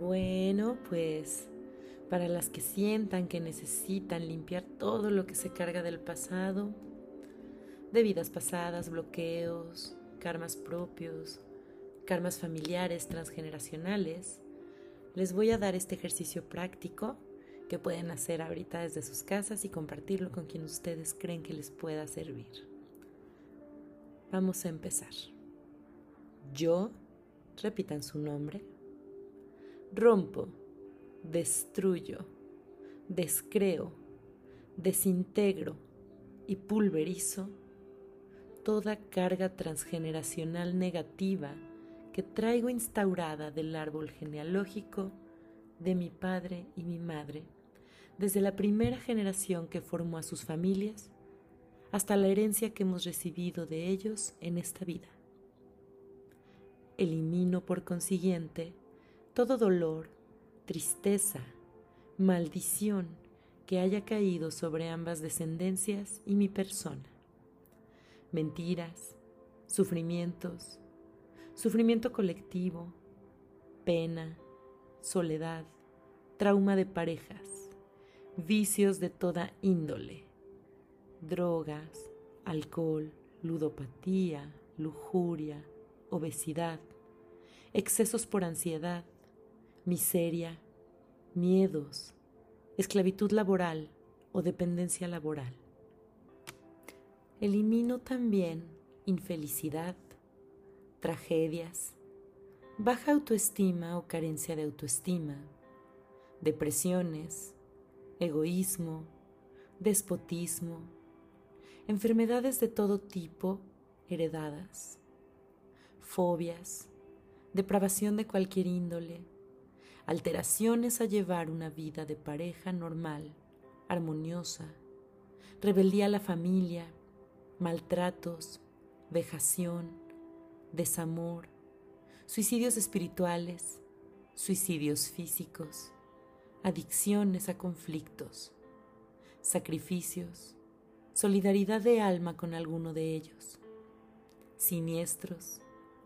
Bueno, pues para las que sientan que necesitan limpiar todo lo que se carga del pasado, de vidas pasadas, bloqueos, karmas propios, karmas familiares transgeneracionales, les voy a dar este ejercicio práctico que pueden hacer ahorita desde sus casas y compartirlo con quien ustedes creen que les pueda servir. Vamos a empezar. Yo, repitan su nombre, rompo, destruyo, descreo, desintegro y pulverizo toda carga transgeneracional negativa que traigo instaurada del árbol genealógico de mi padre y mi madre, desde la primera generación que formó a sus familias hasta la herencia que hemos recibido de ellos en esta vida. Elimino por consiguiente todo dolor, tristeza, maldición que haya caído sobre ambas descendencias y mi persona. Mentiras, sufrimientos, sufrimiento colectivo, pena, soledad, trauma de parejas, vicios de toda índole, drogas, alcohol, ludopatía, lujuria, obesidad, excesos por ansiedad, miseria, miedos, esclavitud laboral o dependencia laboral. Elimino también infelicidad, tragedias, baja autoestima o carencia de autoestima, depresiones, egoísmo, despotismo, enfermedades de todo tipo heredadas, fobias, depravación de cualquier índole, alteraciones a llevar una vida de pareja normal, armoniosa, rebeldía a la familia, maltratos, vejación, desamor, suicidios espirituales, suicidios físicos, adicciones a conflictos, sacrificios, solidaridad de alma con alguno de ellos, siniestros,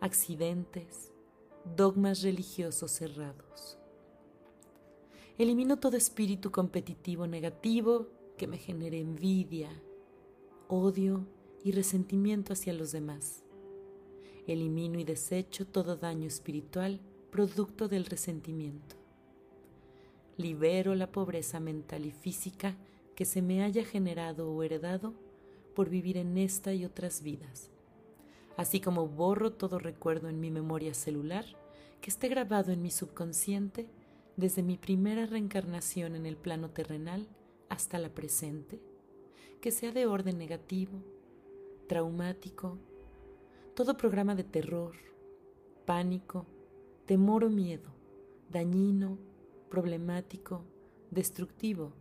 accidentes, dogmas religiosos cerrados. Elimino todo espíritu competitivo negativo que me genere envidia, odio y resentimiento hacia los demás. Elimino y desecho todo daño espiritual producto del resentimiento. Libero la pobreza mental y física que se me haya generado o heredado por vivir en esta y otras vidas así como borro todo recuerdo en mi memoria celular que esté grabado en mi subconsciente desde mi primera reencarnación en el plano terrenal hasta la presente, que sea de orden negativo, traumático, todo programa de terror, pánico, temor o miedo, dañino, problemático, destructivo,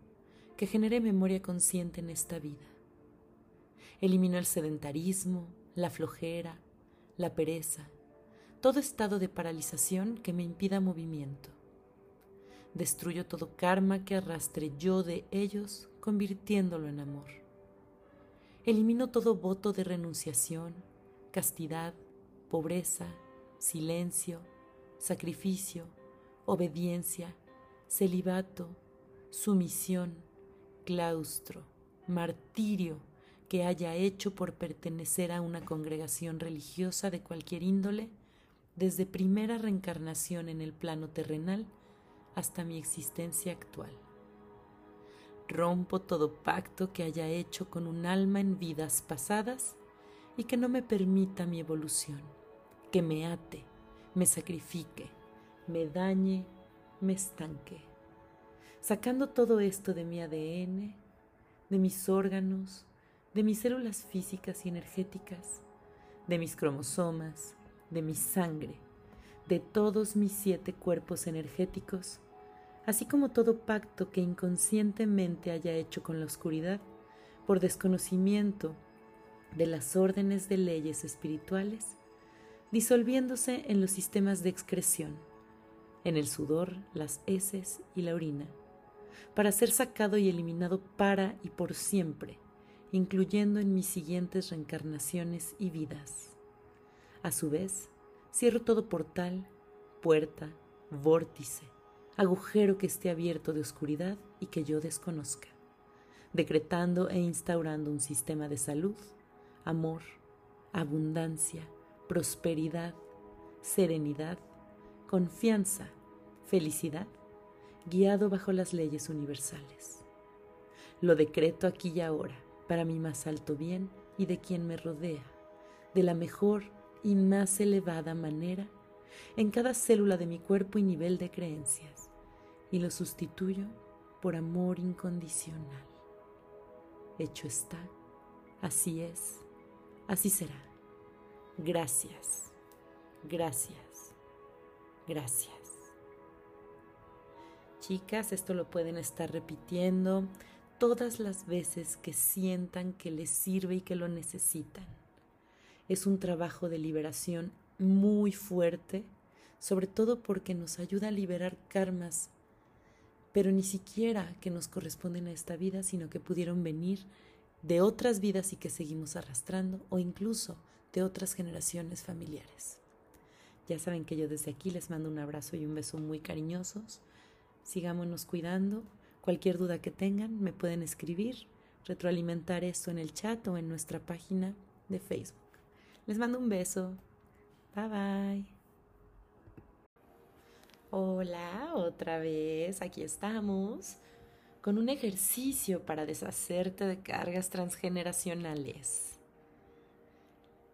que genere memoria consciente en esta vida. Elimino el sedentarismo, la flojera, la pereza, todo estado de paralización que me impida movimiento. Destruyo todo karma que arrastre yo de ellos, convirtiéndolo en amor. Elimino todo voto de renunciación, castidad, pobreza, silencio, sacrificio, obediencia, celibato, sumisión, claustro, martirio, que haya hecho por pertenecer a una congregación religiosa de cualquier índole, desde primera reencarnación en el plano terrenal hasta mi existencia actual. Rompo todo pacto que haya hecho con un alma en vidas pasadas y que no me permita mi evolución, que me ate, me sacrifique, me dañe, me estanque. Sacando todo esto de mi ADN, de mis órganos, de mis células físicas y energéticas, de mis cromosomas, de mi sangre, de todos mis siete cuerpos energéticos, así como todo pacto que inconscientemente haya hecho con la oscuridad por desconocimiento de las órdenes de leyes espirituales, disolviéndose en los sistemas de excreción, en el sudor, las heces y la orina, para ser sacado y eliminado para y por siempre incluyendo en mis siguientes reencarnaciones y vidas. A su vez, cierro todo portal, puerta, vórtice, agujero que esté abierto de oscuridad y que yo desconozca, decretando e instaurando un sistema de salud, amor, abundancia, prosperidad, serenidad, confianza, felicidad, guiado bajo las leyes universales. Lo decreto aquí y ahora, para mi más alto bien y de quien me rodea, de la mejor y más elevada manera en cada célula de mi cuerpo y nivel de creencias, y lo sustituyo por amor incondicional. Hecho está, así es, así será. Gracias, gracias, gracias. Chicas, esto lo pueden estar repitiendo todas las veces que sientan que les sirve y que lo necesitan. Es un trabajo de liberación muy fuerte, sobre todo porque nos ayuda a liberar karmas, pero ni siquiera que nos corresponden a esta vida, sino que pudieron venir de otras vidas y que seguimos arrastrando, o incluso de otras generaciones familiares. Ya saben que yo desde aquí les mando un abrazo y un beso muy cariñosos. Sigámonos cuidando. Cualquier duda que tengan me pueden escribir, retroalimentar esto en el chat o en nuestra página de Facebook. Les mando un beso. Bye bye. Hola, otra vez, aquí estamos con un ejercicio para deshacerte de cargas transgeneracionales.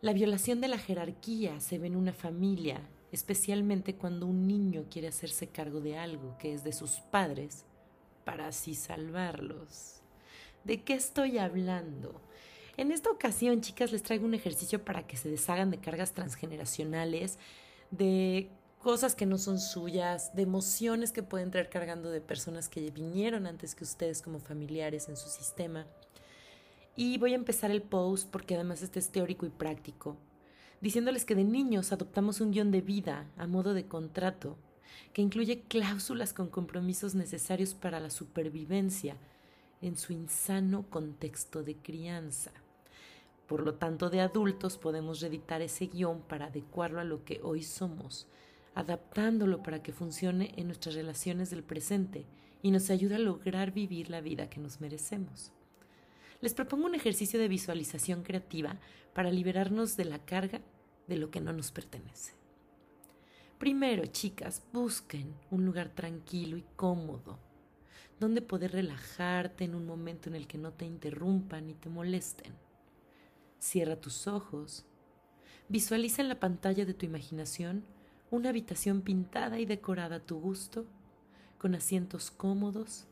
La violación de la jerarquía se ve en una familia, especialmente cuando un niño quiere hacerse cargo de algo que es de sus padres para así salvarlos. ¿De qué estoy hablando? En esta ocasión, chicas, les traigo un ejercicio para que se deshagan de cargas transgeneracionales, de cosas que no son suyas, de emociones que pueden traer cargando de personas que vinieron antes que ustedes como familiares en su sistema. Y voy a empezar el post porque además este es teórico y práctico, diciéndoles que de niños adoptamos un guion de vida a modo de contrato que incluye cláusulas con compromisos necesarios para la supervivencia en su insano contexto de crianza. Por lo tanto, de adultos podemos reeditar ese guion para adecuarlo a lo que hoy somos, adaptándolo para que funcione en nuestras relaciones del presente y nos ayude a lograr vivir la vida que nos merecemos. Les propongo un ejercicio de visualización creativa para liberarnos de la carga de lo que no nos pertenece. Primero, chicas, busquen un lugar tranquilo y cómodo, donde poder relajarte en un momento en el que no te interrumpan ni te molesten. Cierra tus ojos. Visualiza en la pantalla de tu imaginación una habitación pintada y decorada a tu gusto, con asientos cómodos,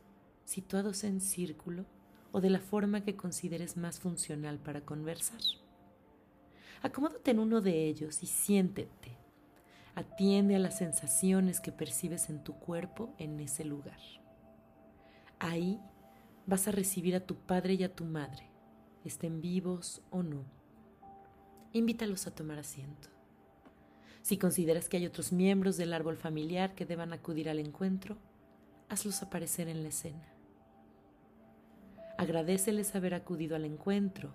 situados en círculo o de la forma que consideres más funcional para conversar. Acomódate en uno de ellos y siéntete. Atiende a las sensaciones que percibes en tu cuerpo en ese lugar. Ahí vas a recibir a tu padre y a tu madre estén vivos o no. Invítalos a tomar asiento. Si consideras que hay otros miembros del árbol familiar que deban acudir al encuentro, hazlos aparecer en la escena. Agradeceles haber acudido al encuentro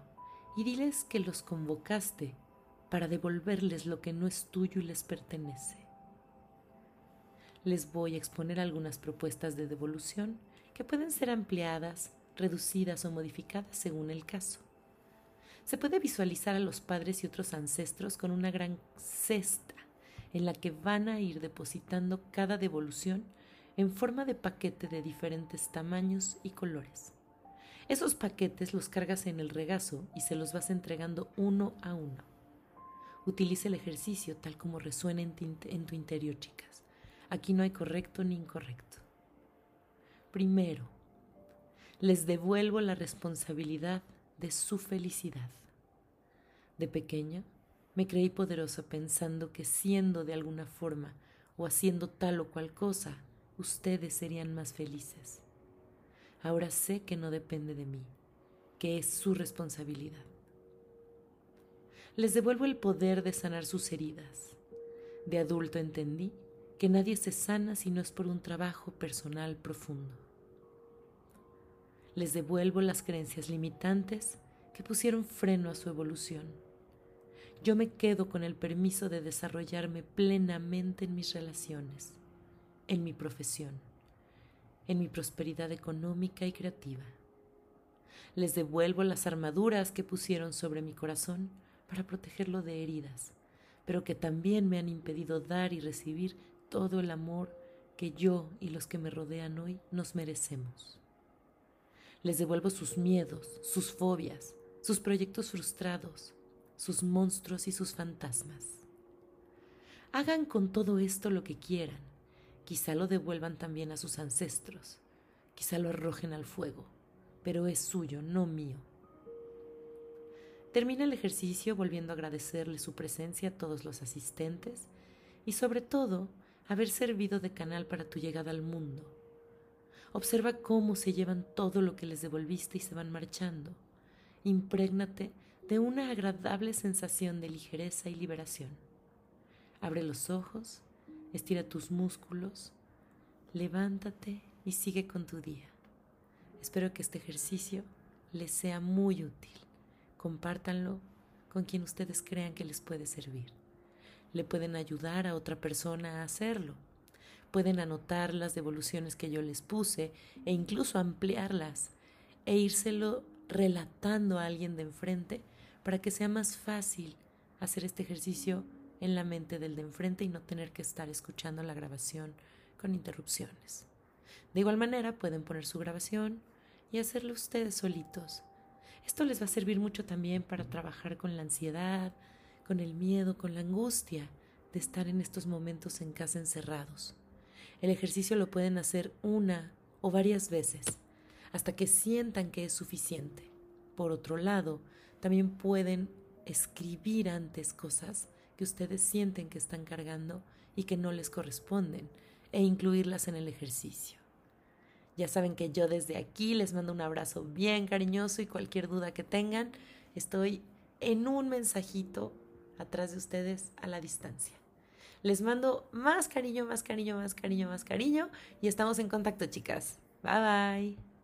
y diles que los convocaste para devolverles lo que no es tuyo y les pertenece. Les voy a exponer algunas propuestas de devolución que pueden ser ampliadas reducidas o modificadas según el caso. Se puede visualizar a los padres y otros ancestros con una gran cesta en la que van a ir depositando cada devolución en forma de paquete de diferentes tamaños y colores. Esos paquetes los cargas en el regazo y se los vas entregando uno a uno. Utilice el ejercicio tal como resuena en, en tu interior, chicas. Aquí no hay correcto ni incorrecto. Primero, les devuelvo la responsabilidad de su felicidad. De pequeña me creí poderosa pensando que siendo de alguna forma o haciendo tal o cual cosa, ustedes serían más felices. Ahora sé que no depende de mí, que es su responsabilidad. Les devuelvo el poder de sanar sus heridas. De adulto entendí que nadie se sana si no es por un trabajo personal profundo les devuelvo las creencias limitantes que pusieron freno a su evolución. Yo me quedo con el permiso de desarrollarme plenamente en mis relaciones. en mi profesión, en mi prosperidad económica y creativa. Les devuelvo las armaduras que pusieron sobre mi corazón para protegerlo de heridas, pero que también me han impedido dar y recibir todo el amor que yo y los que me rodean hoy nos merecemos. Les devuelvo sus miedos, sus fobias, sus proyectos frustrados, sus monstruos y sus fantasmas. Hagan con todo esto lo que quieran. Quizá lo devuelvan también a sus ancestros. Quizá lo arrojen al fuego, pero es suyo, no mío. Termina el ejercicio volviendo a agradecerle su presencia a todos los asistentes y sobre todo haber servido de canal para tu llegada al mundo. Observa cómo se llevan todo lo que les devolviste y se van marchando. Imprégnate de una agradable sensación de ligereza y liberación. Abre los ojos, estira tus músculos, levántate y sigue con tu día. Espero que este ejercicio les sea muy útil. Compártanlo con quien ustedes crean que les puede servir. Le pueden ayudar a otra persona a hacerlo. Pueden anotar las devoluciones que yo les puse e incluso ampliarlas e írselo relatando a alguien de enfrente para que sea más fácil hacer este ejercicio en la mente del de enfrente y no tener que estar escuchando la grabación con interrupciones. De igual manera pueden poner su grabación y hacerlo ustedes solitos. Esto les va a servir mucho también para trabajar con la ansiedad, con el miedo, con la angustia de estar en estos momentos en casa encerrados. El ejercicio lo pueden hacer una o varias veces hasta que sientan que es suficiente. Por otro lado, también pueden escribir antes cosas que ustedes sienten que están cargando y que no les corresponden e incluirlas en el ejercicio. Ya saben que yo desde aquí les mando un abrazo bien cariñoso y cualquier duda que tengan, estoy en un mensajito atrás de ustedes a la distancia. Les mando más cariño, más cariño, más cariño, más cariño y estamos en contacto, chicas. Bye bye.